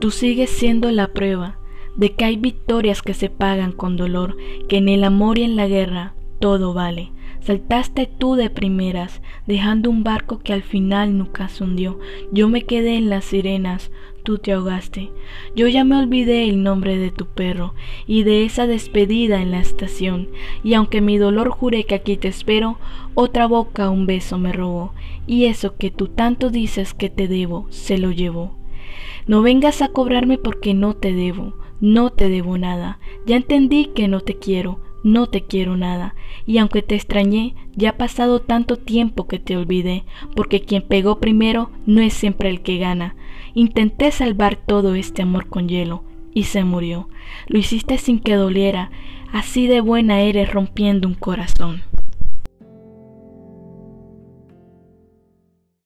Tú sigues siendo la prueba de que hay victorias que se pagan con dolor, que en el amor y en la guerra todo vale. Saltaste tú de primeras, dejando un barco que al final nunca se hundió. Yo me quedé en las sirenas, tú te ahogaste. Yo ya me olvidé el nombre de tu perro y de esa despedida en la estación. Y aunque mi dolor juré que aquí te espero, otra boca un beso me robó. Y eso que tú tanto dices que te debo, se lo llevó. No vengas a cobrarme porque no te debo, no te debo nada. Ya entendí que no te quiero, no te quiero nada, y aunque te extrañé, ya ha pasado tanto tiempo que te olvidé, porque quien pegó primero no es siempre el que gana. Intenté salvar todo este amor con hielo, y se murió. Lo hiciste sin que doliera, así de buena eres rompiendo un corazón.